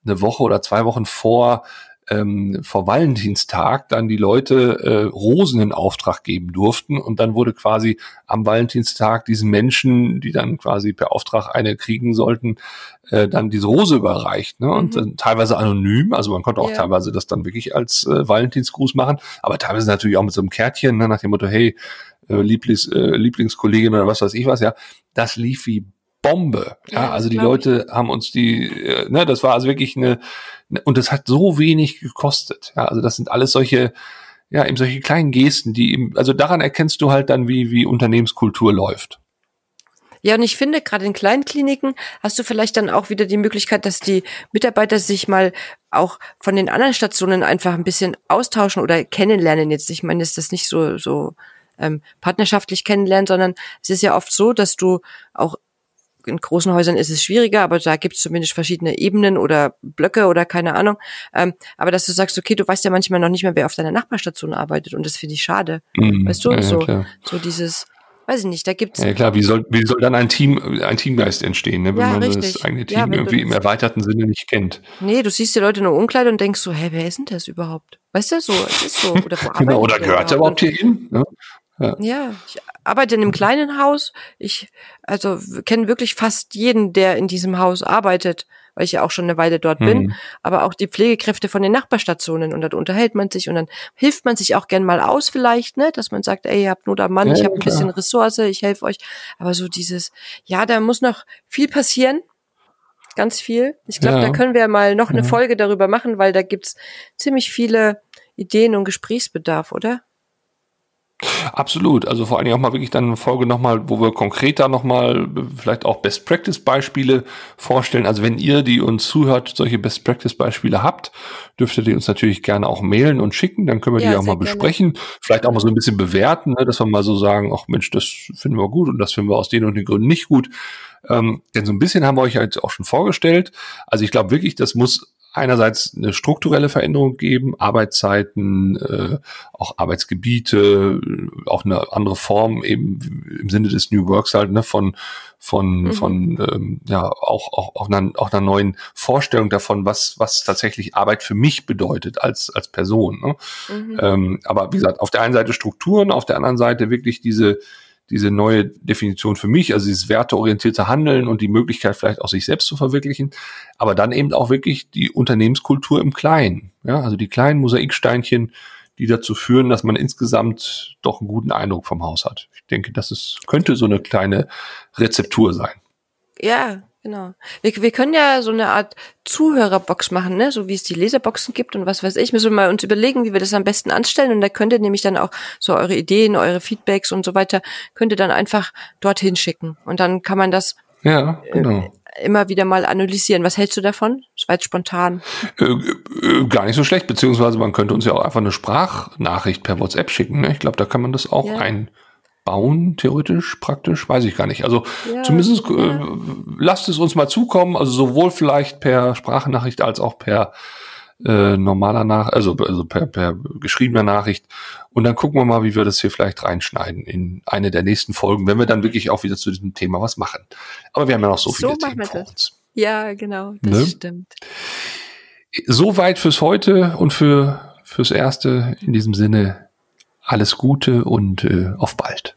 eine Woche oder zwei Wochen vor ähm, vor Valentinstag dann die Leute äh, Rosen in Auftrag geben durften und dann wurde quasi am Valentinstag diesen Menschen, die dann quasi per Auftrag eine kriegen sollten, äh, dann diese Rose überreicht. Ne? Und mhm. teilweise anonym, also man konnte auch ja. teilweise das dann wirklich als äh, Valentinsgruß machen, aber teilweise natürlich auch mit so einem Kärtchen, ne, nach dem Motto, hey, äh, Lieblings, äh, Lieblingskollegin oder was weiß ich was, ja, das lief wie Bombe. Ja, ja also die Leute ich. haben uns die, äh, ne, das war also wirklich eine, ne, und das hat so wenig gekostet. Ja, also das sind alles solche, ja, eben solche kleinen Gesten, die eben, also daran erkennst du halt dann, wie, wie Unternehmenskultur läuft. Ja, und ich finde, gerade in kleinen Kliniken hast du vielleicht dann auch wieder die Möglichkeit, dass die Mitarbeiter sich mal auch von den anderen Stationen einfach ein bisschen austauschen oder kennenlernen. Jetzt, ich meine, ist das nicht so, so ähm, partnerschaftlich kennenlernen, sondern es ist ja oft so, dass du auch in großen Häusern ist es schwieriger, aber da gibt es zumindest verschiedene Ebenen oder Blöcke oder keine Ahnung. Ähm, aber dass du sagst, okay, du weißt ja manchmal noch nicht mehr, wer auf deiner Nachbarstation arbeitet und das finde ich schade. Mhm, weißt du, ja, so, ja, so dieses, weiß ich nicht, da gibt's. Ja klar, wie soll, wie soll dann ein Team, ein Teamgeist entstehen, ne, wenn ja, man richtig. das eigene Team ja, irgendwie im erweiterten Sinne nicht kennt? Nee, du siehst die Leute in der Umkleide und denkst so, hä, wer ist denn das überhaupt? Weißt du, so, es ist so. Oder, [LAUGHS] genau, oder gehört er überhaupt hier hin? Ne? Ja. ja, ich arbeite in einem kleinen Haus. Ich also kenne wirklich fast jeden, der in diesem Haus arbeitet, weil ich ja auch schon eine Weile dort mhm. bin. Aber auch die Pflegekräfte von den Nachbarstationen und dann unterhält man sich und dann hilft man sich auch gern mal aus vielleicht, ne, dass man sagt, ey, ihr habt Not am Mann, ja, ich habe ein bisschen Ressource, ich helfe euch. Aber so dieses, ja, da muss noch viel passieren. Ganz viel. Ich glaube, ja. da können wir mal noch eine Folge darüber machen, weil da gibt's ziemlich viele Ideen und Gesprächsbedarf, oder? Absolut. Also vor allen Dingen auch mal wirklich dann eine Folge nochmal, wo wir konkreter nochmal vielleicht auch Best Practice Beispiele vorstellen. Also wenn ihr, die uns zuhört, solche Best Practice Beispiele habt, dürftet ihr uns natürlich gerne auch mailen und schicken. Dann können wir ja, die auch mal besprechen. Gerne. Vielleicht auch mal so ein bisschen bewerten, ne, dass wir mal so sagen, ach Mensch, das finden wir gut und das finden wir aus den und den Gründen nicht gut. Ähm, denn so ein bisschen haben wir euch halt auch schon vorgestellt. Also ich glaube wirklich, das muss einerseits eine strukturelle Veränderung geben, Arbeitszeiten, äh, auch Arbeitsgebiete, auch eine andere Form eben im Sinne des New Works halt, ne, von von mhm. von ähm, ja auch auch auch einer, auch einer neuen Vorstellung davon, was was tatsächlich Arbeit für mich bedeutet als als Person. Ne? Mhm. Ähm, aber wie gesagt, auf der einen Seite Strukturen, auf der anderen Seite wirklich diese diese neue Definition für mich, also dieses werteorientierte Handeln und die Möglichkeit vielleicht auch sich selbst zu verwirklichen, aber dann eben auch wirklich die Unternehmenskultur im Kleinen, ja, also die kleinen Mosaiksteinchen, die dazu führen, dass man insgesamt doch einen guten Eindruck vom Haus hat. Ich denke, das ist, könnte so eine kleine Rezeptur sein. Ja, Genau. Wir, wir können ja so eine Art Zuhörerbox machen, ne? so wie es die Leserboxen gibt und was weiß ich. Müssen wir mal uns überlegen, wie wir das am besten anstellen. Und da könnt ihr nämlich dann auch so eure Ideen, eure Feedbacks und so weiter, könnt ihr dann einfach dorthin schicken. Und dann kann man das ja, genau. Äh, immer wieder mal analysieren. Was hältst du davon? Das war jetzt spontan. Äh, äh, gar nicht so schlecht, beziehungsweise man könnte uns ja auch einfach eine Sprachnachricht per WhatsApp schicken. Ne? Ich glaube, da kann man das auch ja. ein bauen, theoretisch, praktisch, weiß ich gar nicht. Also ja, zumindest äh, lasst es uns mal zukommen, also sowohl vielleicht per Sprachnachricht als auch per äh, normaler Nach, also, also per, per geschriebener Nachricht. Und dann gucken wir mal, wie wir das hier vielleicht reinschneiden in eine der nächsten Folgen, wenn wir dann wirklich auch wieder zu diesem Thema was machen. Aber wir haben ja noch so, so viele Themen vor uns. Ja, genau, das ne? stimmt. Soweit fürs heute und für fürs Erste. In diesem Sinne alles Gute und äh, auf bald.